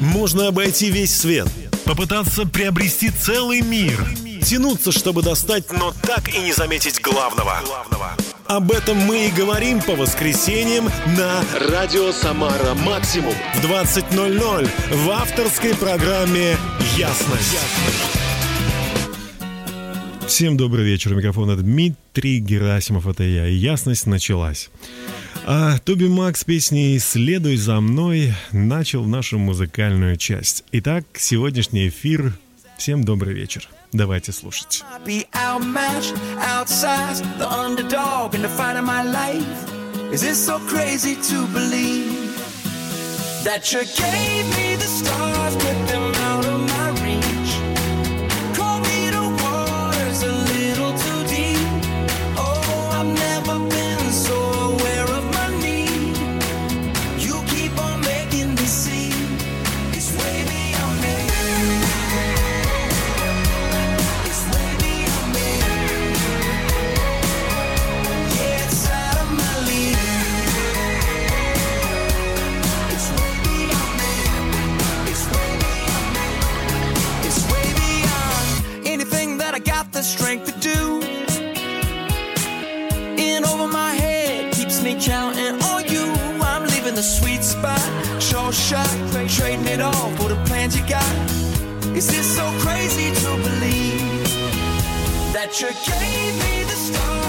Можно обойти весь свет, попытаться приобрести целый мир, тянуться, чтобы достать, но так и не заметить главного. Об этом мы и говорим по воскресеньям на «Радио Самара Максимум» в 20.00 в авторской программе «Ясность». Всем добрый вечер. У микрофона Дмитрий Герасимов, это я. Ясность началась. А Тоби Макс песней «Следуй за мной» начал нашу музыкальную часть. Итак, сегодняшний эфир. Всем добрый вечер. Давайте слушать. Shot, trading it all for the plans you got. Is this so crazy to believe that you gave me the stars?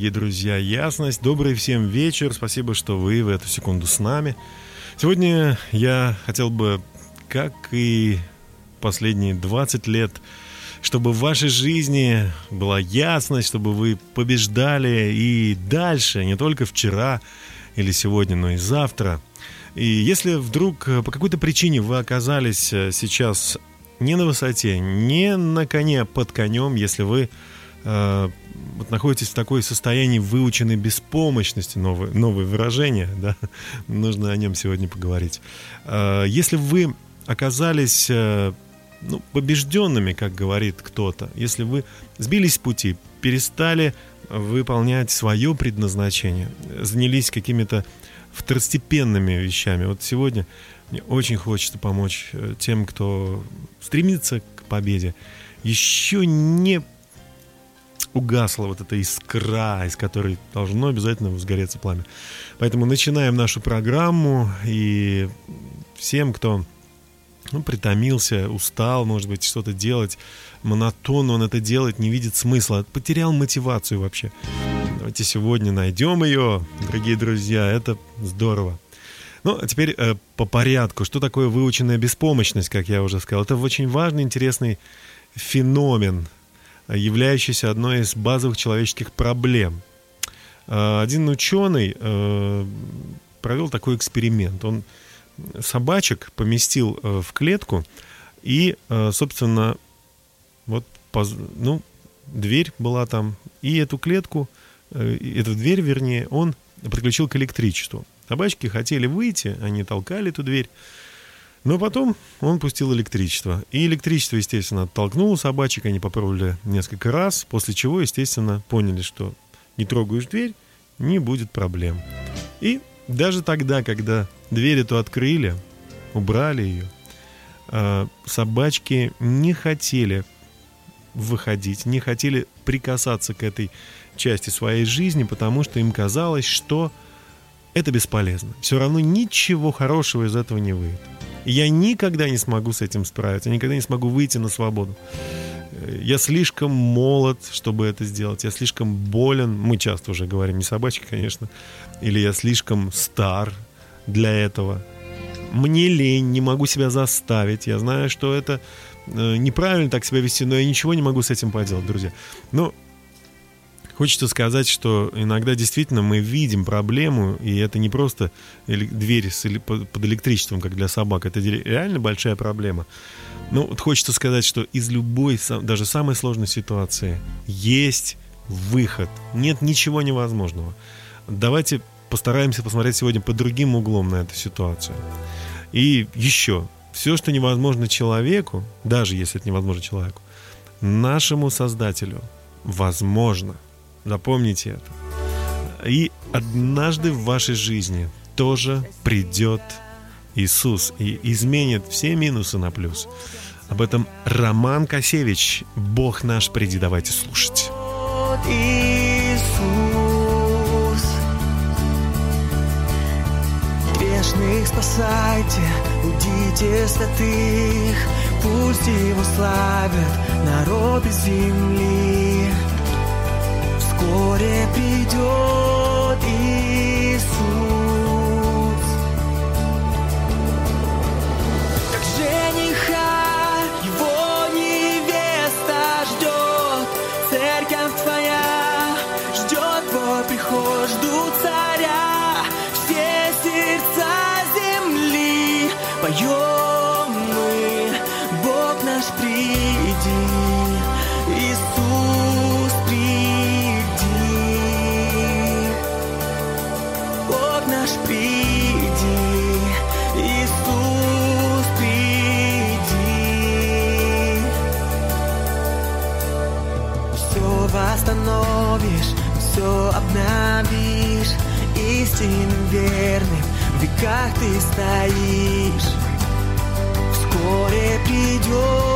Дорогие друзья, ясность. Добрый всем вечер. Спасибо, что вы в эту секунду с нами. Сегодня я хотел бы, как и последние 20 лет, чтобы в вашей жизни была ясность, чтобы вы побеждали и дальше, не только вчера или сегодня, но и завтра. И если вдруг по какой-то причине вы оказались сейчас не на высоте, не на коне, под конем, если вы вот находитесь в такой состоянии выученной беспомощности, новое, новое выражение, да, нужно о нем сегодня поговорить. А, если вы оказались э, ну, побежденными, как говорит кто-то, если вы сбились с пути, перестали выполнять свое предназначение, занялись какими-то второстепенными вещами. Вот сегодня мне очень хочется помочь э, тем, кто стремится к победе, еще не угасла вот эта искра, из которой должно обязательно возгореться пламя. Поэтому начинаем нашу программу, и всем, кто ну, притомился, устал, может быть, что-то делать, монотонно он это делает, не видит смысла, потерял мотивацию вообще. Давайте сегодня найдем ее, дорогие друзья, это здорово. Ну, а теперь э, по порядку. Что такое выученная беспомощность, как я уже сказал? Это очень важный, интересный феномен являющаяся одной из базовых человеческих проблем. Э, один ученый э, провел такой эксперимент. Он собачек поместил э, в клетку и, собственно, вот, ну, дверь была там, и эту клетку, эту дверь, вернее, он подключил к электричеству. Собачки хотели выйти, они толкали эту дверь, но потом он пустил электричество. И электричество, естественно, оттолкнуло собачек, они попробовали несколько раз, после чего, естественно, поняли, что не трогаешь дверь, не будет проблем. И даже тогда, когда дверь эту открыли, убрали ее, а, собачки не хотели выходить, не хотели прикасаться к этой части своей жизни, потому что им казалось, что это бесполезно. Все равно ничего хорошего из этого не выйдет. Я никогда не смогу с этим справиться, я никогда не смогу выйти на свободу. Я слишком молод, чтобы это сделать. Я слишком болен. Мы часто уже говорим, не собачки, конечно. Или я слишком стар для этого. Мне лень, не могу себя заставить. Я знаю, что это э, неправильно так себя вести, но я ничего не могу с этим поделать, друзья. Но Хочется сказать, что иногда действительно мы видим проблему, и это не просто дверь под электричеством, как для собак, это реально большая проблема. Ну, вот хочется сказать, что из любой, даже самой сложной ситуации есть выход. Нет ничего невозможного. Давайте постараемся посмотреть сегодня под другим углом на эту ситуацию. И еще, все, что невозможно человеку, даже если это невозможно человеку, нашему Создателю возможно – Запомните это. И однажды в вашей жизни тоже придет Иисус и изменит все минусы на плюс. Об этом Роман Косевич «Бог наш, приди, давайте слушать». Иисус, грешных спасайте, удите святых, пусть его славят народы земли вскоре придет Иисус. Как верным в веках ты стоишь. Вскоре придет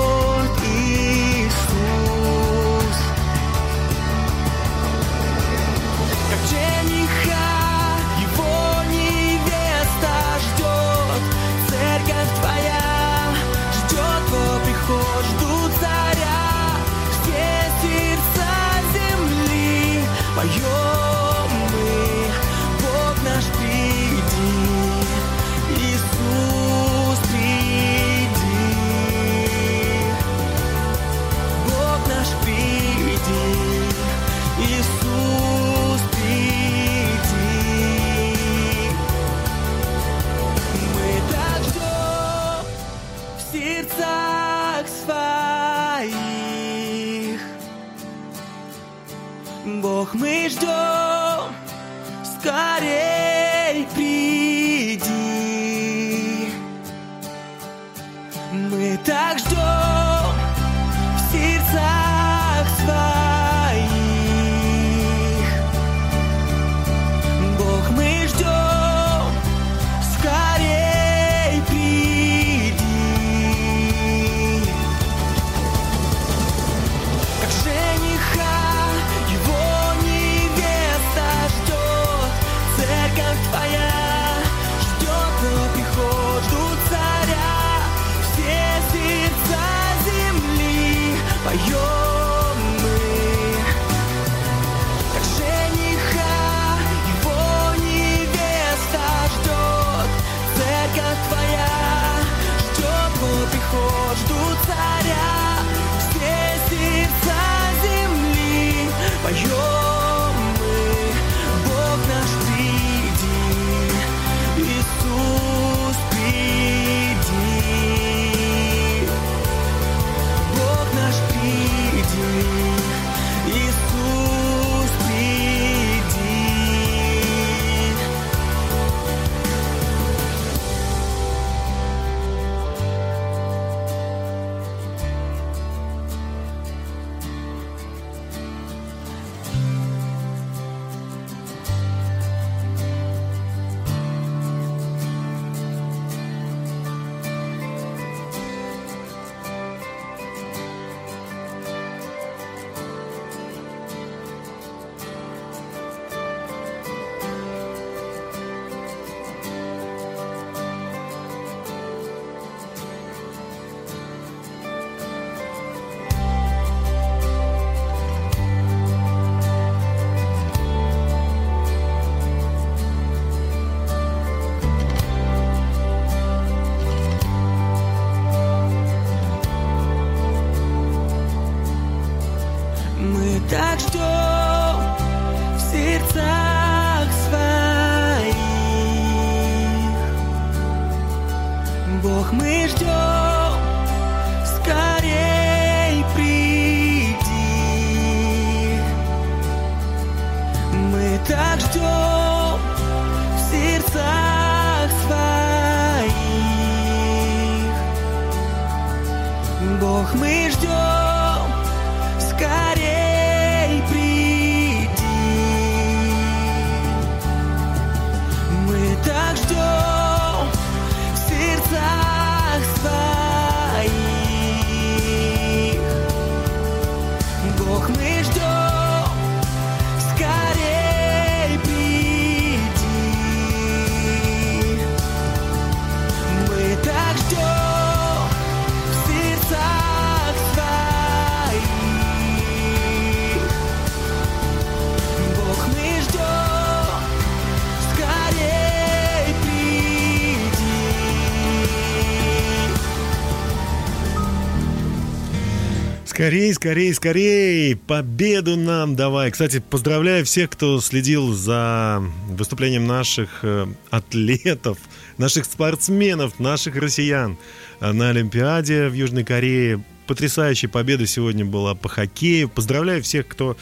Скорей, скорей, скорей! Победу нам давай! Кстати, поздравляю всех, кто следил за выступлением наших э, атлетов, наших спортсменов, наших россиян э, на Олимпиаде в Южной Корее. Потрясающая победа сегодня была по хоккею. Поздравляю всех, кто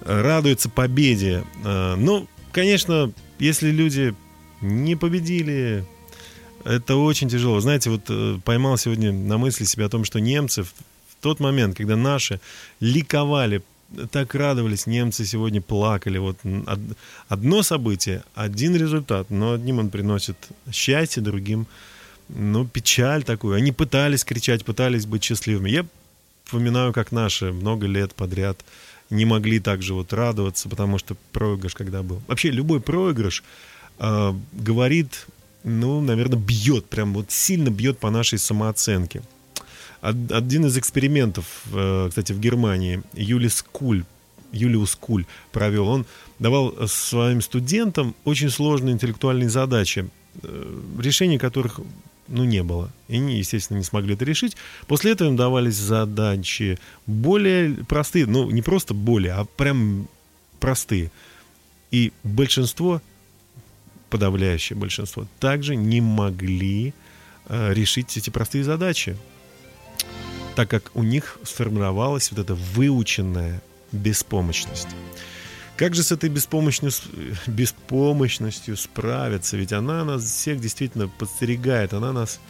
э, радуется победе. Ну, конечно, если люди не победили, это очень тяжело. Знаете, вот поймал сегодня на мысли себя о том, что немцы тот момент, когда наши ликовали, так радовались, немцы сегодня плакали. Вот одно событие, один результат, но одним он приносит счастье, другим, ну, печаль такую. Они пытались кричать, пытались быть счастливыми. Я вспоминаю, как наши много лет подряд не могли так же вот радоваться, потому что проигрыш когда был. Вообще любой проигрыш э, говорит, ну, наверное, бьет, прям вот сильно бьет по нашей самооценке. Од- Один из экспериментов, э, кстати, в Германии, Юлис Куль, Юлиус Куль провел, он давал своим студентам очень сложные интеллектуальные задачи, э, решения которых ну, не было. И они, естественно, не смогли это решить. После этого им давались задачи более простые, ну, не просто более, а прям простые. И большинство, подавляющее большинство, также не могли э, решить эти простые задачи так как у них сформировалась вот эта выученная беспомощность. Как же с этой беспомощностью, беспомощностью справиться? Ведь она нас всех действительно подстерегает, она нас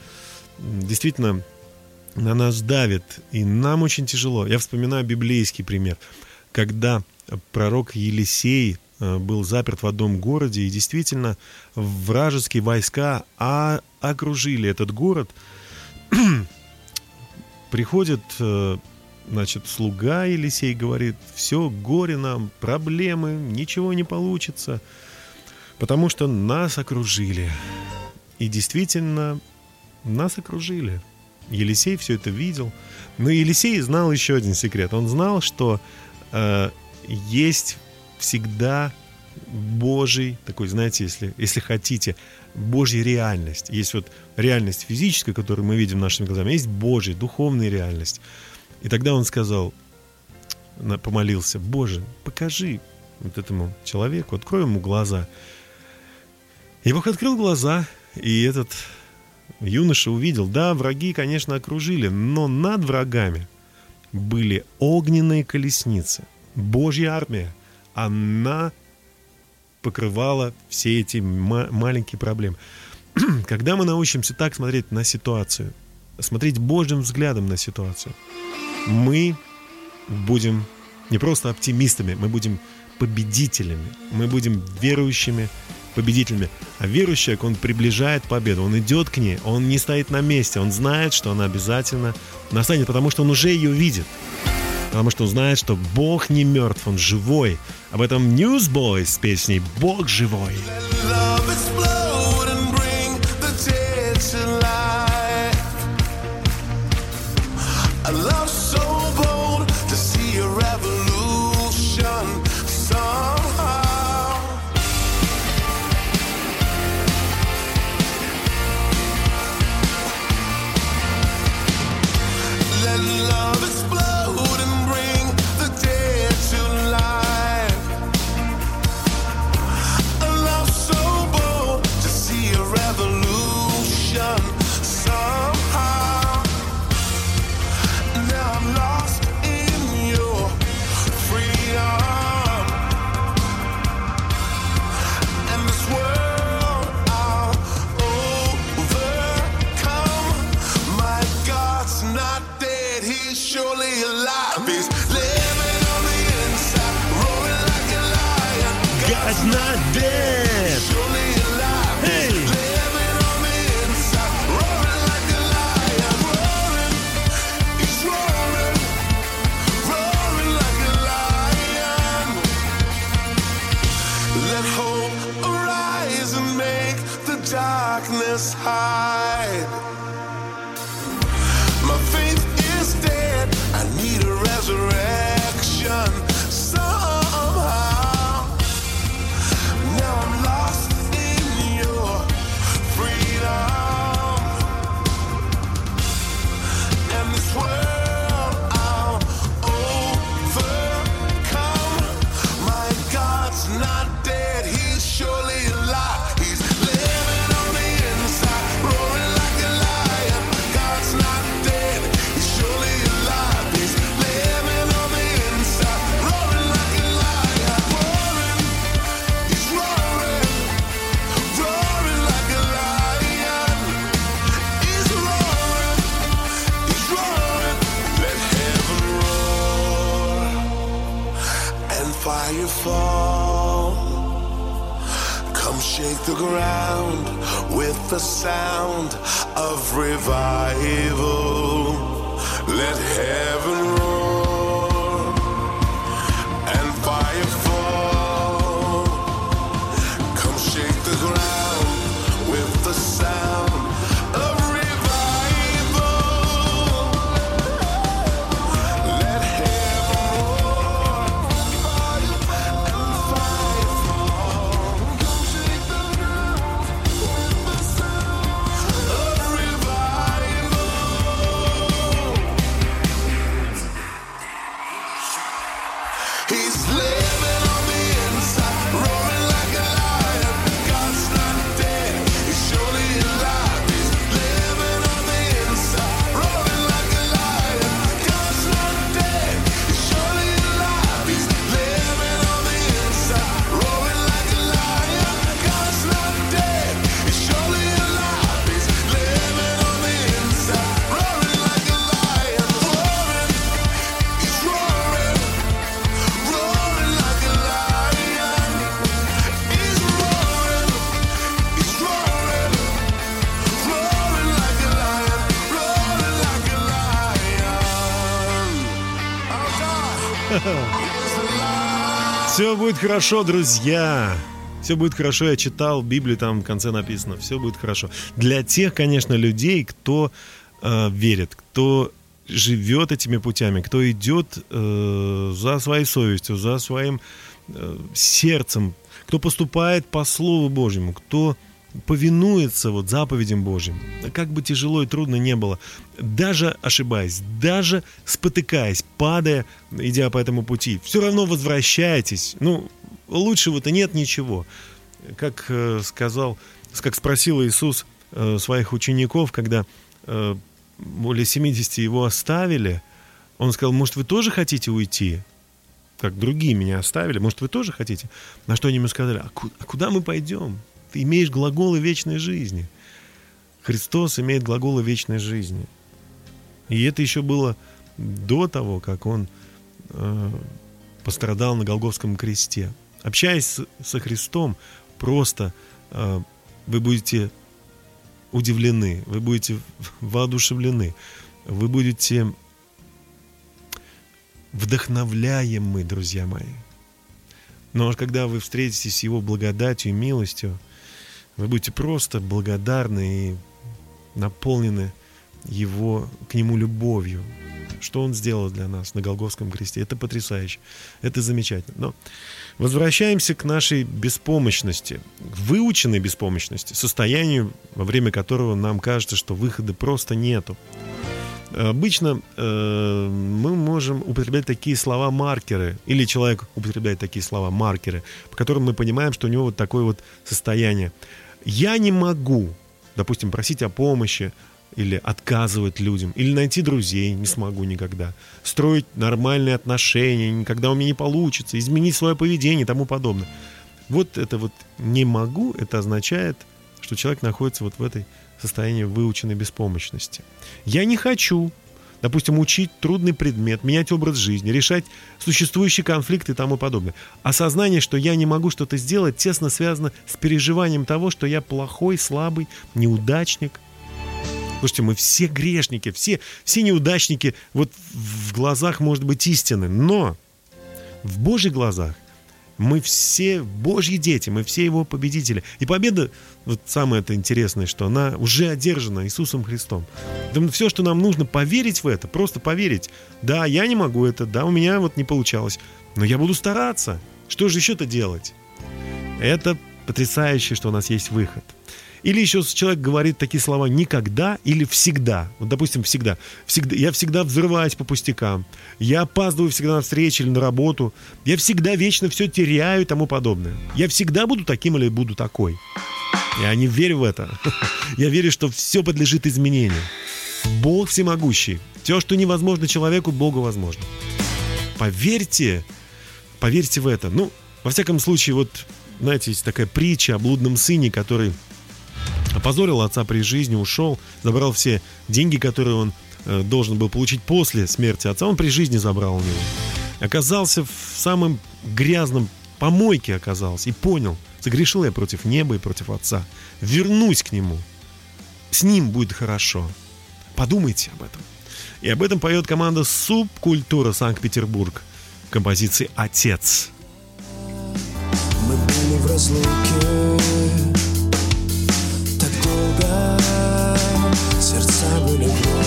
действительно на нас давит, и нам очень тяжело. Я вспоминаю библейский пример, когда пророк Елисей э, был заперт в одном городе, и действительно вражеские войска а- окружили этот город, приходит, э, значит, слуга Елисей говорит, все, горе нам, проблемы, ничего не получится, потому что нас окружили. И действительно, нас окружили. Елисей все это видел. Но Елисей знал еще один секрет. Он знал, что э, есть всегда Божий, такой, знаете, если, если хотите, Божья реальность. Есть вот реальность физическая, которую мы видим нашими глазами, есть Божья, духовная реальность. И тогда он сказал, помолился, Боже, покажи вот этому человеку, открой ему глаза. И Бог открыл глаза, и этот юноша увидел, да, враги, конечно, окружили, но над врагами были огненные колесницы, Божья армия. Она покрывала все эти ма- маленькие проблемы. Когда мы научимся так смотреть на ситуацию, смотреть Божьим взглядом на ситуацию, мы будем не просто оптимистами, мы будем победителями, мы будем верующими победителями. А верующий человек, он приближает победу, он идет к ней, он не стоит на месте, он знает, что она обязательно настанет, потому что он уже ее видит. Потому что он знает, что Бог не мертв, он живой. Об этом Newsboys с песней «Бог живой». Love explode and dead. Будет хорошо, друзья. Все будет хорошо. Я читал Библию, там в конце написано. Все будет хорошо. Для тех, конечно, людей, кто э, верит, кто живет этими путями, кто идет э, за своей совестью, за своим э, сердцем, кто поступает по Слову Божьему, кто повинуется вот заповедям Божьим. Как бы тяжело и трудно не было, даже ошибаясь, даже спотыкаясь, падая, идя по этому пути, все равно возвращайтесь. Ну, лучшего-то нет ничего. Как э, сказал, как спросил Иисус э, своих учеников, когда э, более 70 его оставили, он сказал, может, вы тоже хотите уйти? Как другие меня оставили, может, вы тоже хотите? На что они ему сказали, а, а куда мы пойдем? Имеешь глаголы вечной жизни. Христос имеет глаголы вечной жизни. И это еще было до того, как он э, пострадал на Голговском кресте. Общаясь с- со Христом, просто э, вы будете удивлены, вы будете воодушевлены, вы будете вдохновляемы, друзья мои. Но когда вы встретитесь с Его благодатью и милостью, вы будете просто благодарны и наполнены Его, к Нему любовью. Что Он сделал для нас на Голговском кресте. Это потрясающе. Это замечательно. Но возвращаемся к нашей беспомощности, выученной беспомощности, состоянию, во время которого нам кажется, что выхода просто нету. Обычно э, мы можем употреблять такие слова-маркеры, или человек употребляет такие слова-маркеры, по которым мы понимаем, что у него вот такое вот состояние. Я не могу, допустим, просить о помощи, или отказывать людям, или найти друзей, не смогу никогда, строить нормальные отношения, никогда у меня не получится, изменить свое поведение и тому подобное. Вот это вот не могу, это означает, что человек находится вот в этой состоянии выученной беспомощности. Я не хочу, допустим, учить трудный предмет, менять образ жизни, решать существующие конфликты и тому подобное. Осознание, что я не могу что-то сделать, тесно связано с переживанием того, что я плохой, слабый, неудачник. Слушайте, мы все грешники, все, все неудачники вот в глазах, может быть, истины, но в Божьих глазах мы все Божьи дети, мы все Его победители. И победа, вот самое это интересное, что она уже одержана Иисусом Христом. Поэтому все, что нам нужно, поверить в это, просто поверить. Да, я не могу это, да, у меня вот не получалось, но я буду стараться. Что же еще-то делать? Это потрясающе, что у нас есть выход. Или еще человек говорит такие слова «никогда» или «всегда». Вот, допустим, «всегда». всегда. Я всегда взрываюсь по пустякам. Я опаздываю всегда на встречу или на работу. Я всегда вечно все теряю и тому подобное. Я всегда буду таким или буду такой. Я не верю в это. Я верю, что все подлежит изменению. Бог всемогущий. Все, что невозможно человеку, Богу возможно. Поверьте, поверьте в это. Ну, во всяком случае, вот, знаете, есть такая притча о блудном сыне, который опозорил отца при жизни, ушел, забрал все деньги, которые он э, должен был получить после смерти отца, он при жизни забрал у него. Оказался в самом грязном помойке оказался и понял, согрешил я против неба и против отца. Вернусь к нему. С ним будет хорошо. Подумайте об этом. И об этом поет команда «Субкультура Санкт-Петербург» в композиции «Отец». Мы были в разлуке Сердца были врозь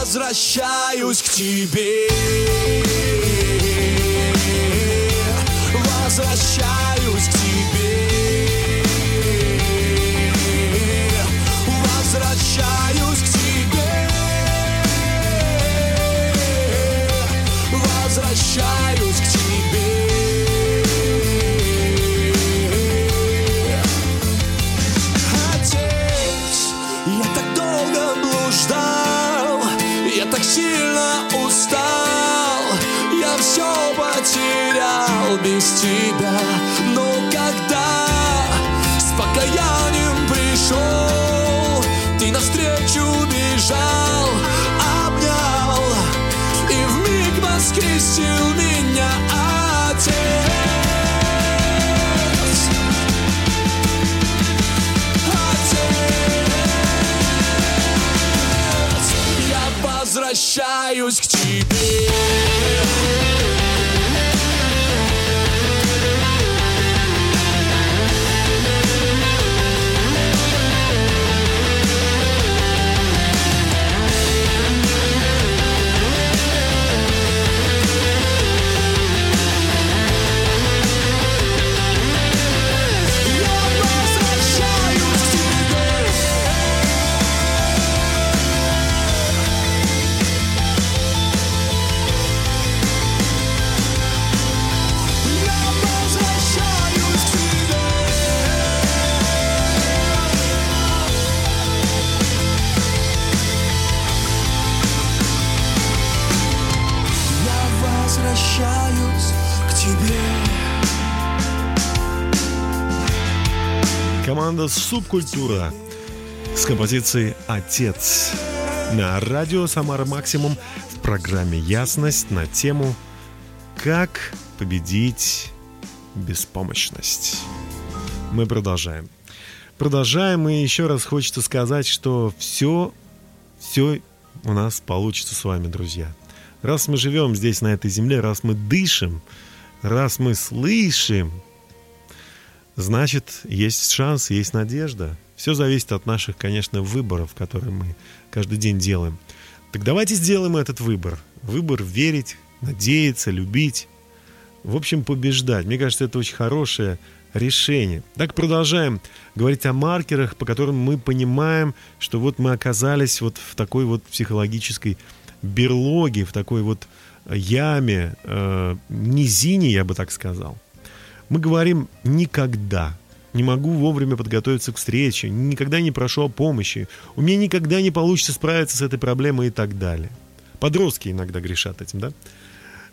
возвращаюсь к тебе стал без тебя Но когда с покаянием пришел Ты навстречу бежал, обнял И в миг воскресил меня Отец возвращаюсь к тебе. Команда «Субкультура» с композицией «Отец» на радио «Самара Максимум» в программе «Ясность» на тему «Как победить беспомощность». Мы продолжаем. Продолжаем, и еще раз хочется сказать, что все, все у нас получится с вами, друзья. Раз мы живем здесь, на этой земле, раз мы дышим, раз мы слышим, значит, есть шанс, есть надежда. Все зависит от наших, конечно, выборов, которые мы каждый день делаем. Так давайте сделаем этот выбор. Выбор верить, надеяться, любить. В общем, побеждать. Мне кажется, это очень хорошее решение. Так продолжаем говорить о маркерах, по которым мы понимаем, что вот мы оказались вот в такой вот психологической берлоге, в такой вот яме, э, низине, я бы так сказал. Мы говорим «никогда». Не могу вовремя подготовиться к встрече, никогда не прошу о помощи, у меня никогда не получится справиться с этой проблемой и так далее. Подростки иногда грешат этим, да?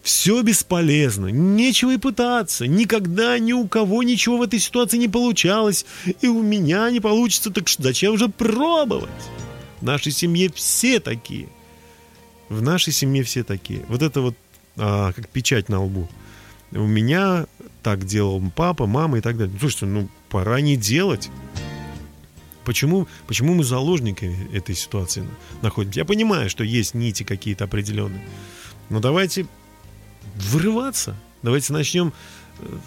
Все бесполезно, нечего и пытаться, никогда ни у кого ничего в этой ситуации не получалось, и у меня не получится, так что зачем же пробовать? В нашей семье все такие. В нашей семье все такие. Вот это вот а, как печать на лбу. У меня так делал папа, мама и так далее. Слушайте, ну пора не делать. Почему, почему мы заложниками этой ситуации находимся? Я понимаю, что есть нити какие-то определенные. Но давайте вырываться. Давайте начнем э,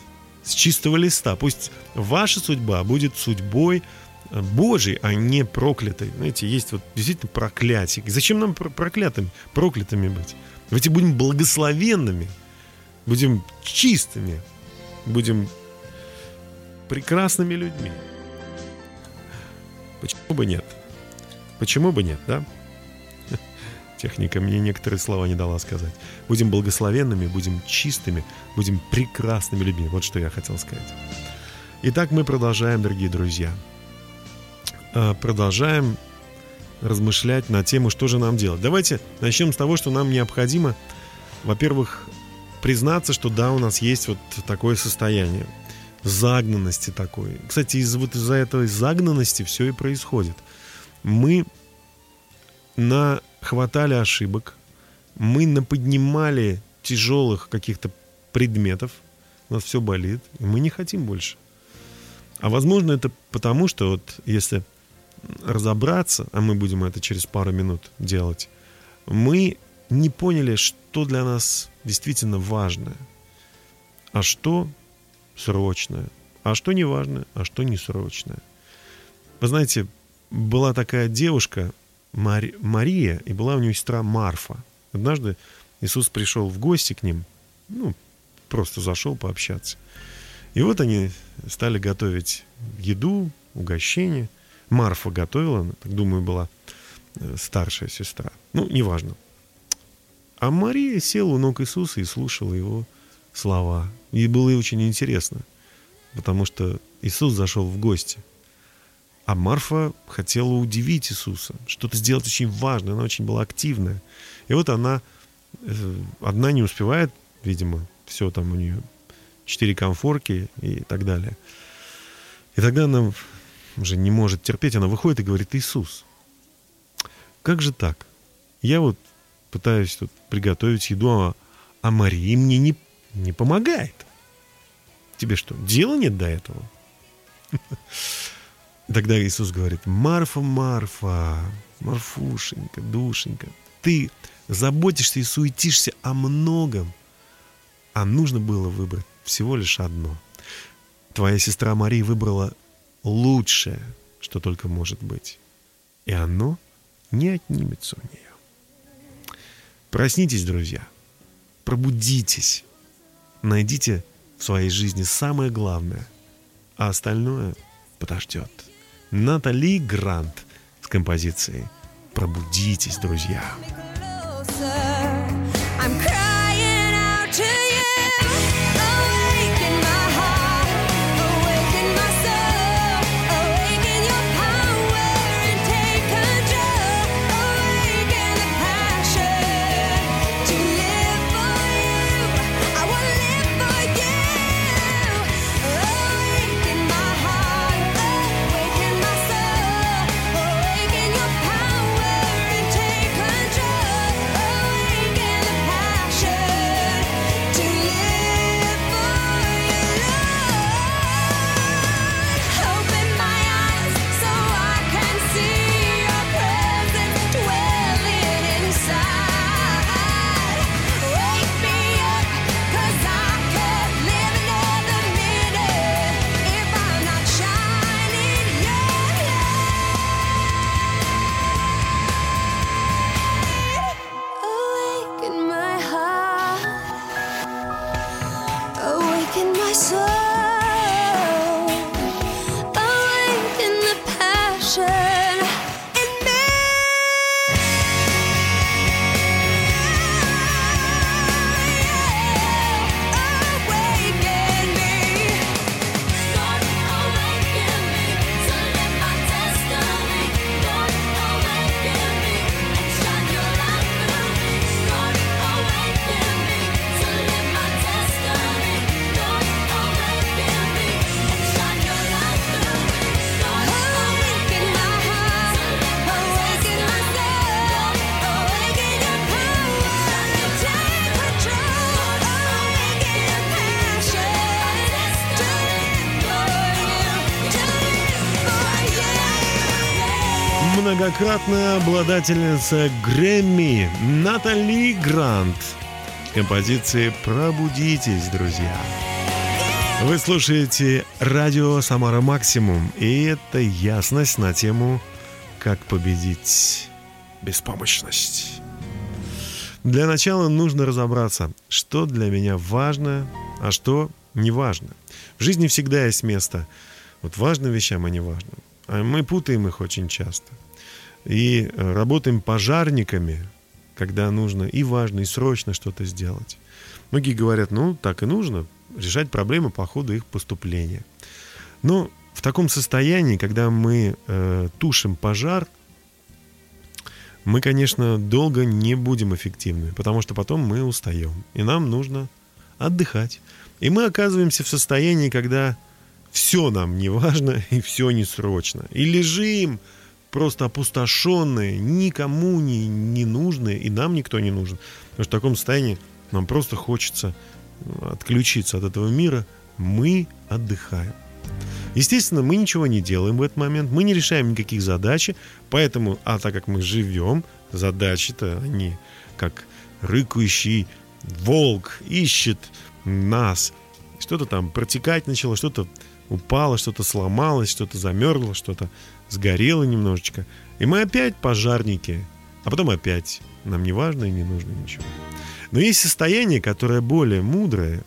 с чистого листа. Пусть ваша судьба будет судьбой э, Божьей, а не проклятой. Знаете, есть вот действительно проклятие. Зачем нам про- проклятыми, проклятыми быть? Давайте будем благословенными, будем чистыми, будем прекрасными людьми. Почему бы нет? Почему бы нет, да? Техника мне некоторые слова не дала сказать. Будем благословенными, будем чистыми, будем прекрасными людьми. Вот что я хотел сказать. Итак, мы продолжаем, дорогие друзья. А, Продолжаем размышлять на тему, что же нам делать. Давайте начнем с того, что нам необходимо, во-первых, признаться, что да, у нас есть вот такое состояние загнанности такой. Кстати, из вот из-за этой загнанности все и происходит. Мы нахватали ошибок, мы наподнимали тяжелых каких-то предметов, у нас все болит, и мы не хотим больше. А возможно, это потому, что вот если разобраться, а мы будем это через пару минут делать, мы не поняли, что для нас действительно важное, а что срочное, а что не важное, а что не срочное. Вы знаете, была такая девушка, Мари- Мария, и была у нее сестра Марфа. Однажды Иисус пришел в гости к ним, ну, просто зашел пообщаться. И вот они стали готовить еду, угощение. Марфа готовила, так думаю, была э, старшая сестра. Ну, неважно. А Мария села у ног Иисуса и слушала его слова. Ей было очень интересно, потому что Иисус зашел в гости. А Марфа хотела удивить Иисуса, что-то сделать очень важное, она очень была активная. И вот она э, одна не успевает, видимо, все там у нее четыре комфорки и так далее. И тогда она уже не может терпеть, она выходит и говорит, Иисус, как же так? Я вот пытаюсь тут приготовить еду, а, а Мария мне не, не помогает. Тебе что, дела нет до этого? Тогда Иисус говорит, Марфа, Марфа, Марфушенька, душенька, ты заботишься и суетишься о многом, а нужно было выбрать всего лишь одно. Твоя сестра Мария выбрала лучшее, что только может быть. И оно не отнимется у нее. Проснитесь, друзья. Пробудитесь. Найдите в своей жизни самое главное, а остальное подождет. Натали Грант с композицией «Пробудитесь, друзья». I'm crying out to you. Многократная обладательница Грэмми Натали Грант. Композиции «Пробудитесь, друзья». Вы слушаете радио «Самара Максимум», и это ясность на тему «Как победить беспомощность». Для начала нужно разобраться, что для меня важно, а что не важно. В жизни всегда есть место вот важным вещам, а не важным. А мы путаем их очень часто. И э, работаем пожарниками, когда нужно и важно, и срочно что-то сделать. Многие говорят, ну, так и нужно, решать проблемы по ходу их поступления. Но в таком состоянии, когда мы э, тушим пожар, мы, конечно, долго не будем эффективны, потому что потом мы устаем, и нам нужно отдыхать. И мы оказываемся в состоянии, когда все нам не важно и все не срочно. И лежим просто опустошенные, никому не, не нужные, и нам никто не нужен. Потому что в таком состоянии нам просто хочется ну, отключиться от этого мира. Мы отдыхаем. Естественно, мы ничего не делаем в этот момент, мы не решаем никаких задач, поэтому, а так как мы живем, задачи-то они как рыкающий волк ищет нас. Что-то там протекать начало, что-то упало, что-то сломалось, что-то замерзло, что-то сгорело немножечко. И мы опять пожарники, а потом опять нам не важно и не нужно ничего. Но есть состояние, которое более мудрое,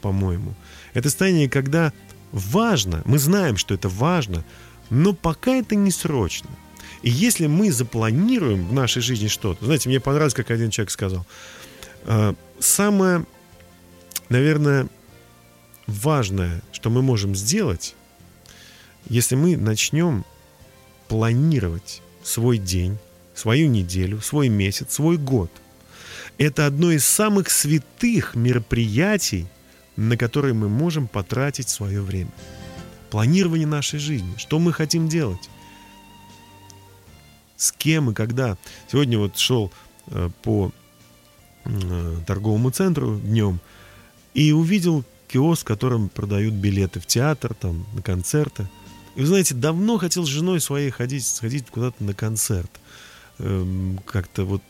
по-моему. Это состояние, когда важно, мы знаем, что это важно, но пока это не срочно. И если мы запланируем в нашей жизни что-то, знаете, мне понравилось, как один человек сказал, э, самое, наверное, важное, что мы можем сделать, если мы начнем планировать свой день, свою неделю, свой месяц, свой год. Это одно из самых святых мероприятий, на которые мы можем потратить свое время. Планирование нашей жизни. Что мы хотим делать? С кем и когда? Сегодня вот шел э, по э, торговому центру днем и увидел киоск, в котором продают билеты в театр, там, на концерты. И вы знаете, давно хотел с женой своей ходить, сходить куда-то на концерт. Эм, как-то вот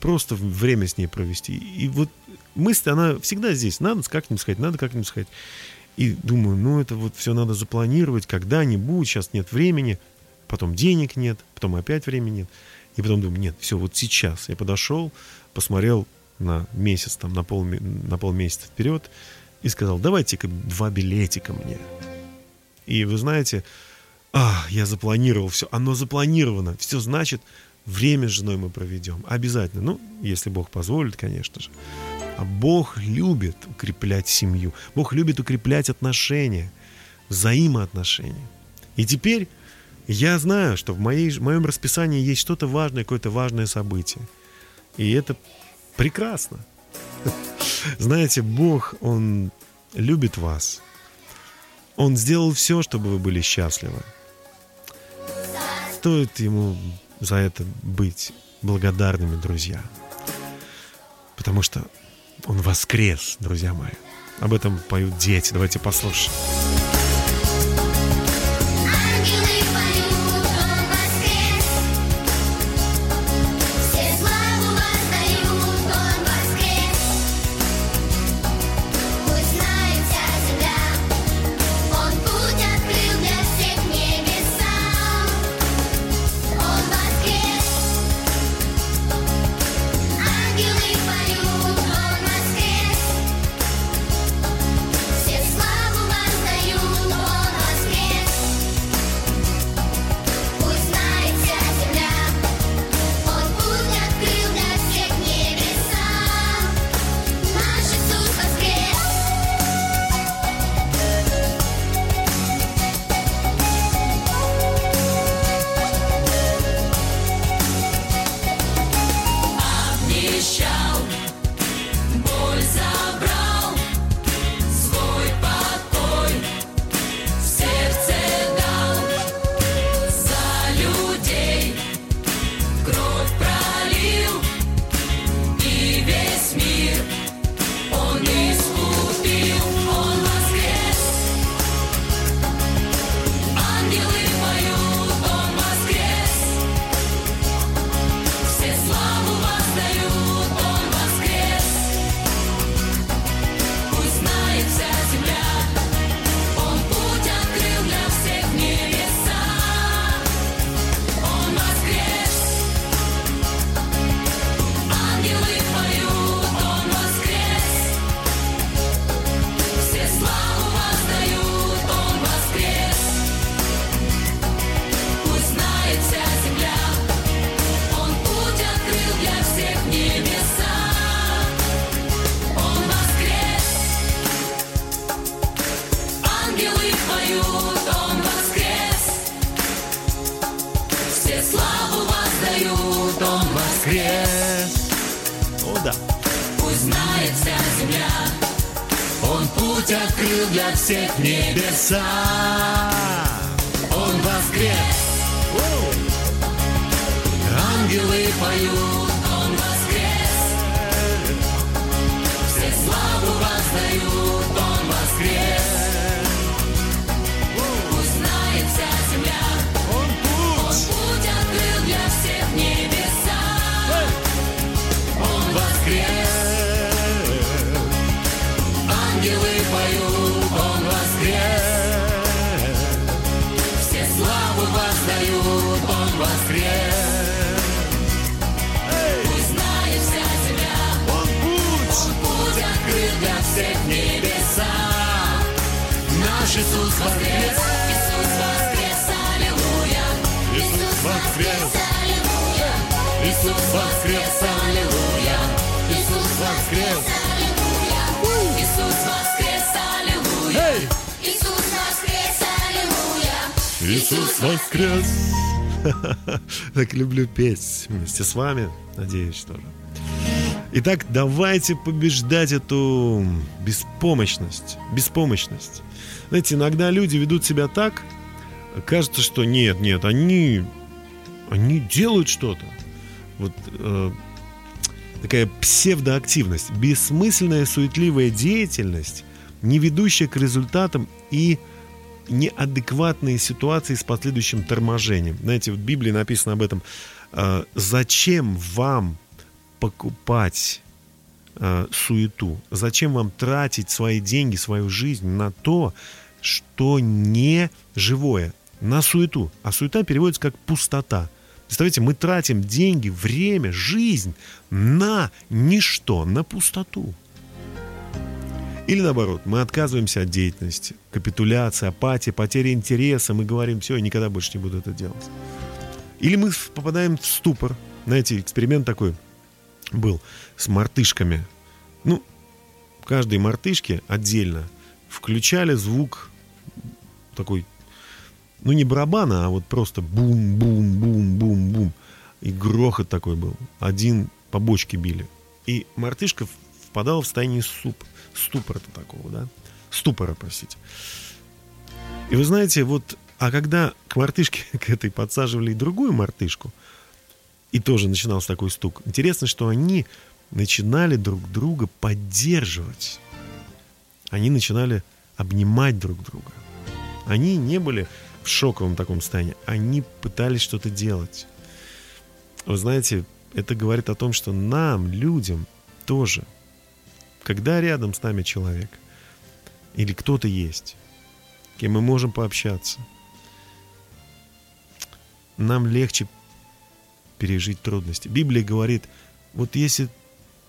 просто время с ней провести. И вот мысль, она всегда здесь. Надо как-нибудь сказать, надо как-нибудь сказать. И думаю, ну это вот все надо запланировать когда-нибудь, сейчас нет времени, потом денег нет, потом опять времени нет. И потом думаю, нет, все, вот сейчас. Я подошел, посмотрел на месяц, там, на, пол, на полмесяца вперед и сказал, давайте-ка два билетика мне. И вы знаете, а, я запланировал все, оно запланировано, все значит, время с женой мы проведем. Обязательно, ну, если Бог позволит, конечно же. А Бог любит укреплять семью. Бог любит укреплять отношения, взаимоотношения. И теперь я знаю, что в, моей, в моем расписании есть что-то важное, какое-то важное событие. И это прекрасно. Знаете, Бог, Он любит вас. Он сделал все, чтобы вы были счастливы. Стоит Ему за это быть благодарными, друзья. Потому что Он воскрес, друзья мои. Об этом поют дети. Давайте послушаем. Ангелы поют, он воскрес. Все славу воздают, он воскрес. Пусть знает вся земля, Он путь. он путь открыл для всех небеса. Наш Иисус воскрес, Иисус воскрес, аллилуйя. Иисус воскрес, аллилуйя. Иисус воскрес, Иисус воскрес. Так люблю петь вместе с вами. Надеюсь, тоже. Итак, давайте побеждать эту беспомощность. Беспомощность. Знаете, иногда люди ведут себя так, кажется, что нет, нет, они, они делают что-то. Вот э, такая псевдоактивность, бессмысленная суетливая деятельность, не ведущая к результатам и неадекватные ситуации с последующим торможением. Знаете, в Библии написано об этом. э, Зачем вам покупать э, суету? Зачем вам тратить свои деньги, свою жизнь на то, что не живое, на суету? А суета переводится как пустота. Представляете, мы тратим деньги, время, жизнь на ничто, на пустоту. Или наоборот, мы отказываемся от деятельности, капитуляция, апатия, потеря интереса, мы говорим, все, я никогда больше не буду это делать. Или мы в- попадаем в ступор. Знаете, эксперимент такой был с мартышками. Ну, каждой мартышке отдельно включали звук такой, ну не барабана, а вот просто бум-бум-бум-бум-бум. И грохот такой был. Один по бочке били. И мартышка в- впадала в состояние суп, ступора такого, да? Ступора, простите. И вы знаете, вот, а когда к мартышке, к этой подсаживали и другую мартышку, и тоже начинался такой стук, интересно, что они начинали друг друга поддерживать. Они начинали обнимать друг друга. Они не были в шоковом таком состоянии, они пытались что-то делать. Вы знаете, это говорит о том, что нам, людям, тоже, когда рядом с нами человек, или кто-то есть, кем мы можем пообщаться, нам легче пережить трудности. Библия говорит, вот если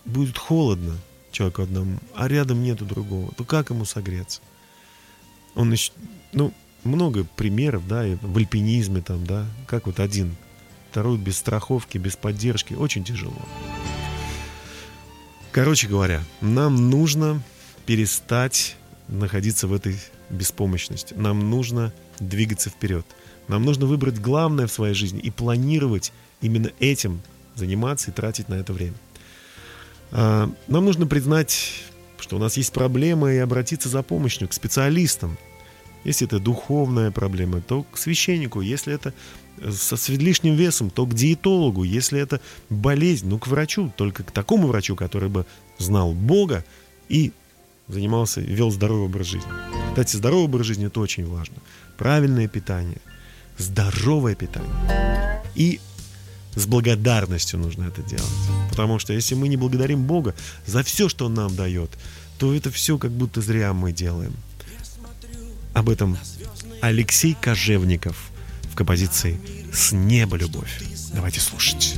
будет холодно человеку одному, а рядом нету другого, то как ему согреться? Он еще, ну, много примеров, да, и в альпинизме там, да, как вот один, второй без страховки, без поддержки, очень тяжело. Короче говоря, нам нужно перестать находиться в этой беспомощности. Нам нужно двигаться вперед. Нам нужно выбрать главное в своей жизни и планировать именно этим заниматься и тратить на это время. А, Нам нужно признать, что у нас есть проблема и обратиться за помощью к специалистам. Если это духовная проблема, то к священнику. Если это со с лишним весом, то к диетологу. Если это болезнь, ну к врачу. Только к такому врачу, который бы знал Бога и занимался, вел здоровый образ жизни. Кстати, здоровый образ жизни это очень важно. Правильное питание, здоровое питание. И с благодарностью нужно это делать. Потому что если мы не благодарим Бога за все, что Он нам дает, то это все как будто зря мы делаем. Об этом Алексей Кожевников композиции «С неба любовь». Давайте слушать.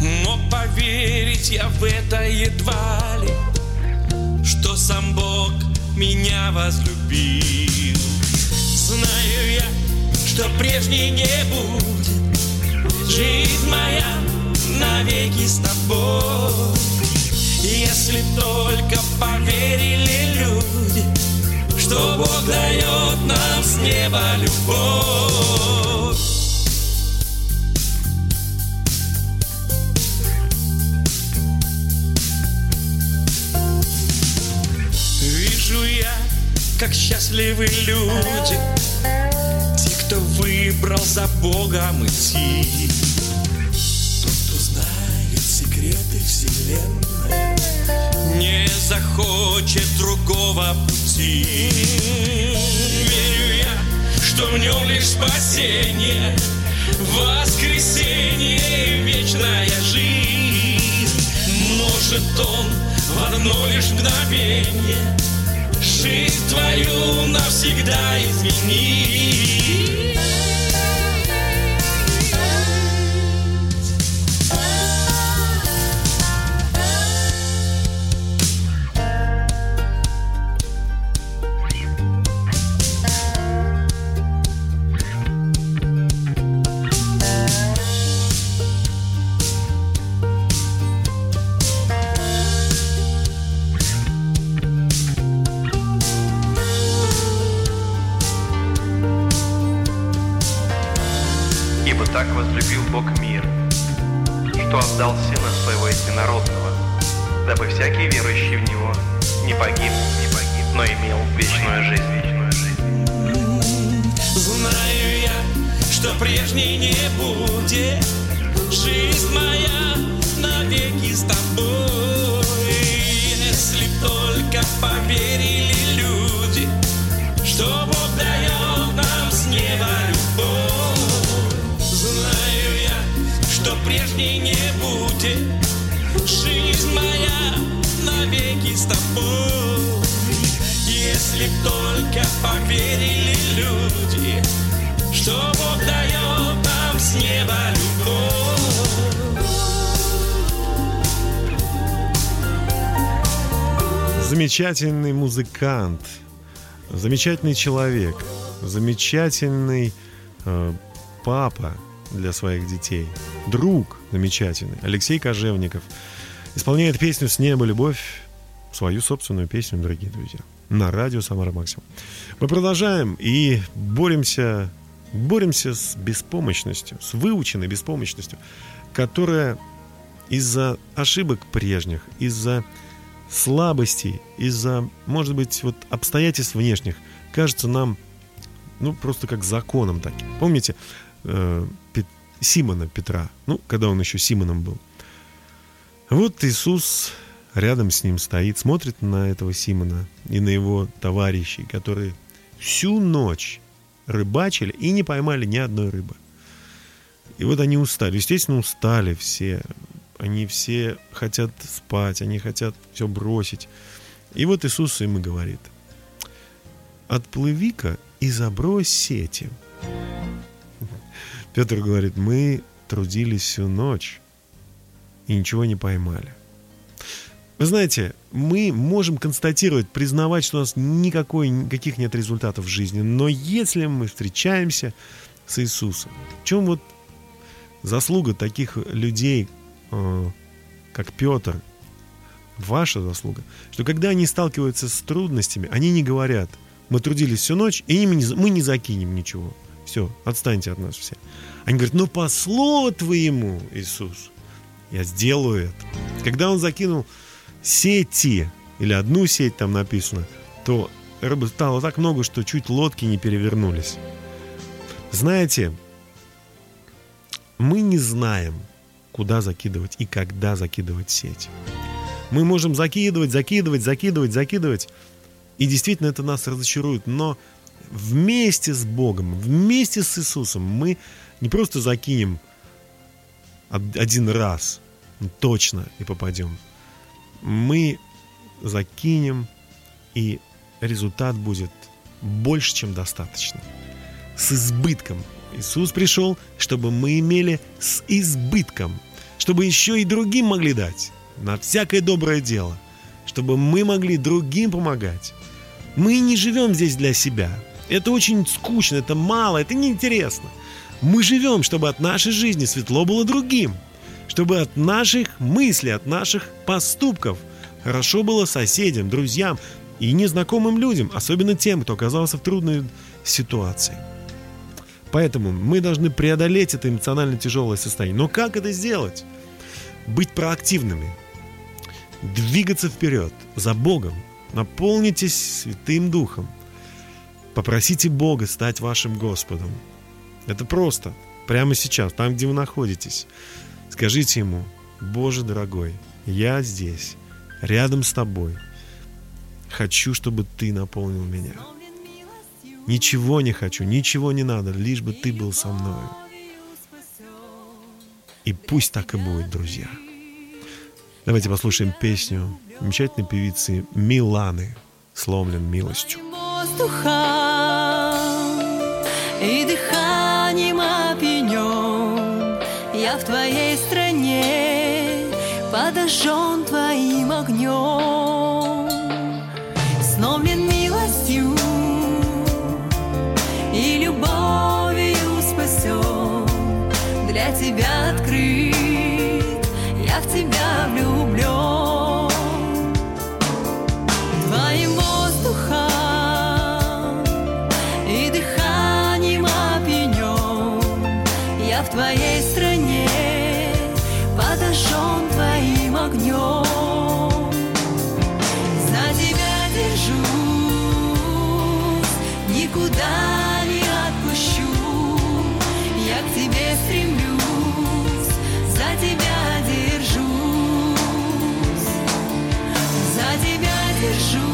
Но поверить я в это едва ли Что сам Бог меня возлюбил Знаю я, что прежней не будет Жизнь моя навеки с тобой Если только поверили люди Что Бог дает нам с неба любовь. Вижу я, как счастливы люди Те, кто выбрал за Богом идти. Тот, кто знает секреты вселенной Не захочет другого пути Верю я, что в нем лишь спасение. Воскресенье и вечная жизнь. Может он в одно лишь мгновение Жизнь твою навсегда изменить Так возлюбил Бог мир, что отдал Сына Своего Единородного, дабы всякий верующий в Него не погиб, не погиб, но имел вечную жизнь. Вечную жизнь. Знаю я, что прежней не будет Жизнь моя навеки с тобой Если только поверили люди Что Бог дает нам с неба любовь что прежней не будет. Жизнь моя навеки с тобой. Если б только поверили люди Что Бог дает нам с неба любовь. Замечательный музыкант, замечательный человек, замечательный э, папа для своих детей, друг замечательный, Алексей Кожевников исполняет песню «С неба любовь», свою собственную песню, дорогие друзья, на радио «Самара Максимум». Мы продолжаем и боремся, боремся с беспомощностью, с выученной беспомощностью, которая из-за ошибок прежних, из-за слабостей, из-за, может быть, вот обстоятельств внешних, кажется нам, ну, просто как законом таким. Помните э, Пет- Симона Петра, ну, когда он еще Симоном был? Вот Иисус рядом с ним стоит, смотрит на этого Симона и на его товарищей, которые всю ночь рыбачили и не поймали ни одной рыбы. И вот они устали. Естественно, устали все. Они все хотят спать, они хотят все бросить. И вот Иисус им и говорит, отплыви-ка и забрось сети. Петр говорит, мы трудились всю ночь и ничего не поймали. Вы знаете, мы можем констатировать, признавать, что у нас никакой, никаких нет результатов в жизни. Но если мы встречаемся с Иисусом, в чем вот заслуга таких людей, э, как Петр, ваша заслуга, что когда они сталкиваются с трудностями, они не говорят, мы трудились всю ночь, и мы не, мы не закинем ничего. Все, отстаньте от нас все. Они говорят, ну по слову твоему, Иисус, я сделаю это. Когда он закинул сети, или одну сеть там написано, то рыбы стало так много, что чуть лодки не перевернулись. Знаете, мы не знаем, куда закидывать и когда закидывать сеть. Мы можем закидывать, закидывать, закидывать, закидывать, и действительно это нас разочарует, но вместе с Богом, вместе с Иисусом мы не просто закинем од- один раз, ну, точно и попадем. Мы закинем, и результат будет больше, чем достаточно. С избытком. Иисус пришел, чтобы мы имели с избытком, чтобы еще и другим могли дать на всякое доброе дело, чтобы мы могли другим помогать. Мы не живем здесь для себя. Это очень скучно, это мало, это неинтересно. Мы живем, чтобы от нашей жизни светло было другим, чтобы от наших мыслей, от наших поступков хорошо было соседям, друзьям и незнакомым людям, особенно тем, кто оказался в трудной ситуации. Поэтому мы должны преодолеть это эмоционально тяжелое состояние. Но как это сделать? Быть проактивными, двигаться вперед за Богом, наполнитесь Святым Духом, попросите Бога стать вашим Господом. Это просто, прямо сейчас, там, где вы находитесь. Скажите Ему, Боже дорогой, я здесь, рядом с Тобой. Хочу, чтобы Ты наполнил меня. Ничего не хочу, ничего не надо, лишь бы Ты был со мной. И пусть так и будет, друзья. Давайте послушаем песню замечательной певицы Миланы «Сломлен милостью». Воздуха и дыханием опьянен. Я в твоей стране подожжен твоим огнем. 树。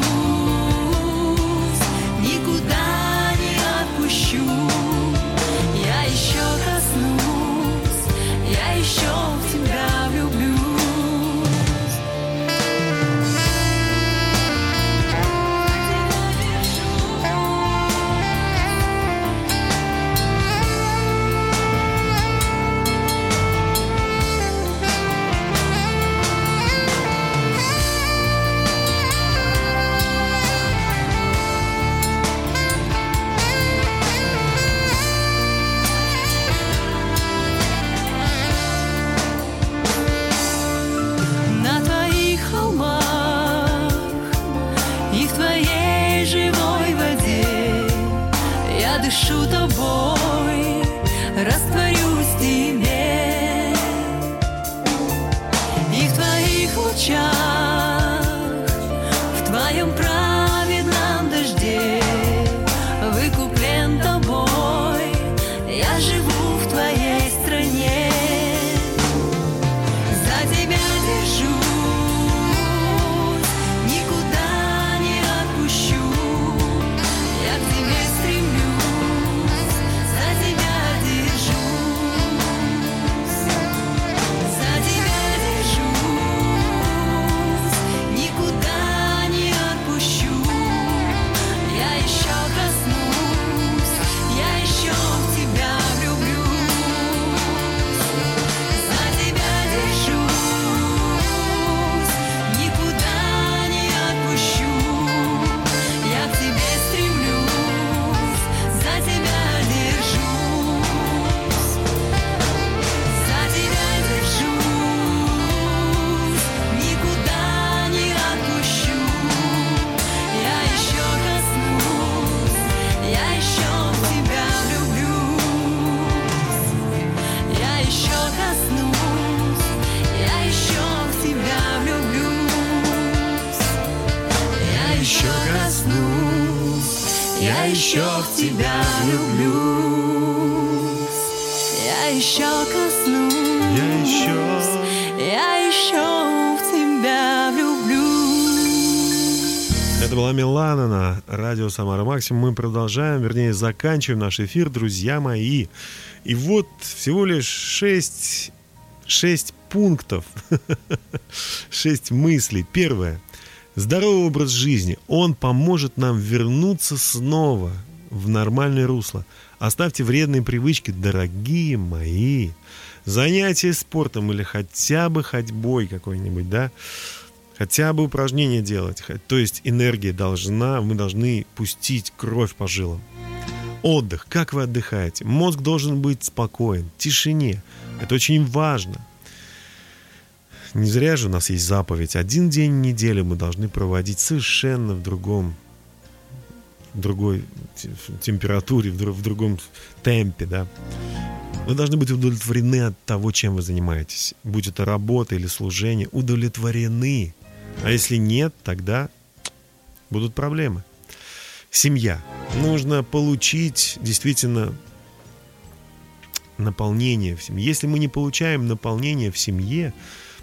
Радио Самара Максимум. Мы продолжаем, вернее, заканчиваем наш эфир, друзья мои. И вот всего лишь шесть, шесть пунктов, шесть мыслей. Первое. Здоровый образ жизни. Он поможет нам вернуться снова в нормальное русло. Оставьте вредные привычки, дорогие мои. Занятия спортом или хотя бы ходьбой какой-нибудь, да? Хотя бы упражнения делать. То есть энергия должна, мы должны пустить кровь по жилам. Отдых. Как вы отдыхаете? Мозг должен быть спокоен, в тишине. Это очень важно. Не зря же у нас есть заповедь. Один день в неделю мы должны проводить совершенно в другом другой те- температуре, в другом темпе, да. Вы должны быть удовлетворены от того, чем вы занимаетесь. Будь это работа или служение, удовлетворены. А если нет, тогда будут проблемы. Семья. Нужно получить действительно наполнение в семье. Если мы не получаем наполнение в семье,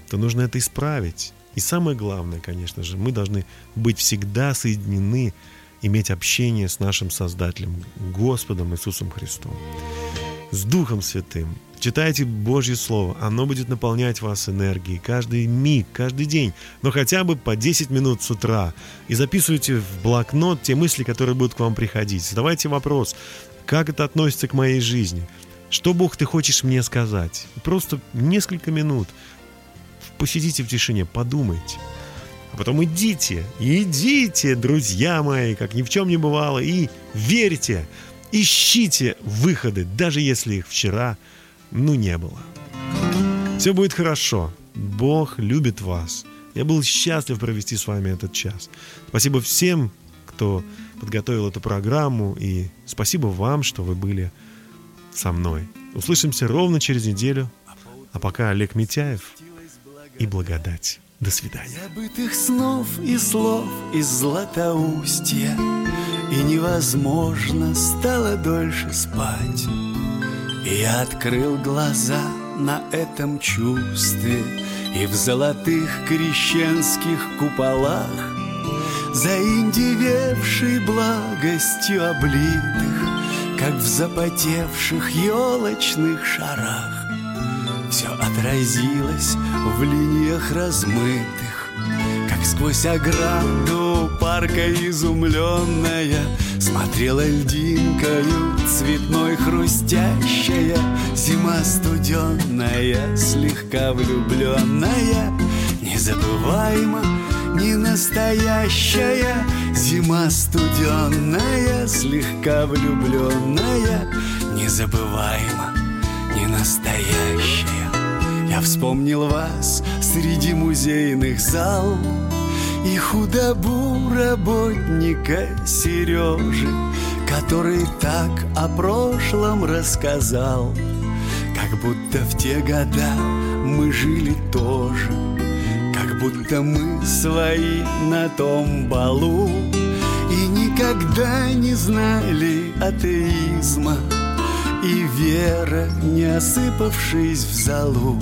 то нужно это исправить. И самое главное, конечно же, мы должны быть всегда соединены, иметь общение с нашим Создателем, Господом Иисусом Христом с Духом Святым. Читайте Божье Слово, оно будет наполнять вас энергией каждый миг, каждый день, но хотя бы по 10 минут с утра. И записывайте в блокнот те мысли, которые будут к вам приходить. Задавайте вопрос, как это относится к моей жизни? Что, Бог, ты хочешь мне сказать? Просто несколько минут посидите в тишине, подумайте. А потом идите, идите, друзья мои, как ни в чем не бывало, и верьте, ищите выходы, даже если их вчера, ну, не было. Все будет хорошо. Бог любит вас. Я был счастлив провести с вами этот час. Спасибо всем, кто подготовил эту программу, и спасибо вам, что вы были со мной. Услышимся ровно через неделю. А пока Олег Митяев и благодать. До свидания. Забытых снов и слов из Златоустья И невозможно стало дольше спать Я открыл глаза на этом чувстве И в золотых крещенских куполах Заиндевевшей благостью облитых Как в запотевших елочных шарах. Все отразилось в линиях размытых Как сквозь ограду парка изумленная Смотрела льдинкою цветной хрустящая Зима студенная, слегка влюбленная Незабываемо, не настоящая Зима студенная, слегка влюбленная Незабываемо, не настоящая Я вспомнил вас среди музейных зал И худобу работника Сережи Который так о прошлом рассказал. Как будто в те года мы жили тоже Как будто мы свои на том балу. И никогда не знали атеизма И вера, не осыпавшись в залу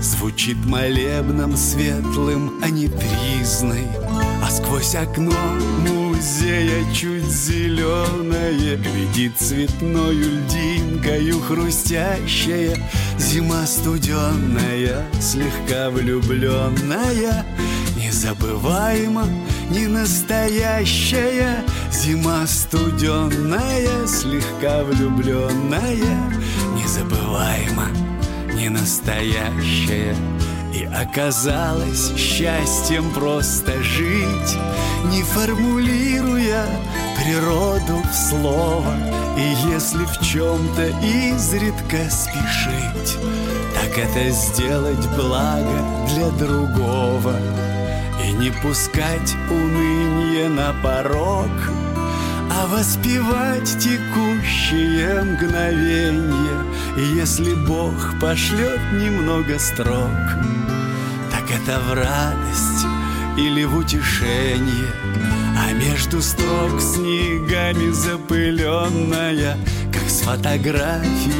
Звучит молебном светлым, а не тризной А сквозь окно музея чуть зеленое Глядит цветною льдинкою хрустящая Зима студенная, слегка влюбленная Незабываемо, не настоящая Зима студенная, слегка влюбленная Незабываемо, не настоящая И оказалось счастьем просто жить Не формулируя природу в слово. И если в чем-то изредка спешить Так это сделать благо для другого. И не пускать уныние на порог а воспевать текущее мгновенье Если Бог пошлет немного строк Так это в радость или в утешение. А между строк снегами запыленная Как с фотографии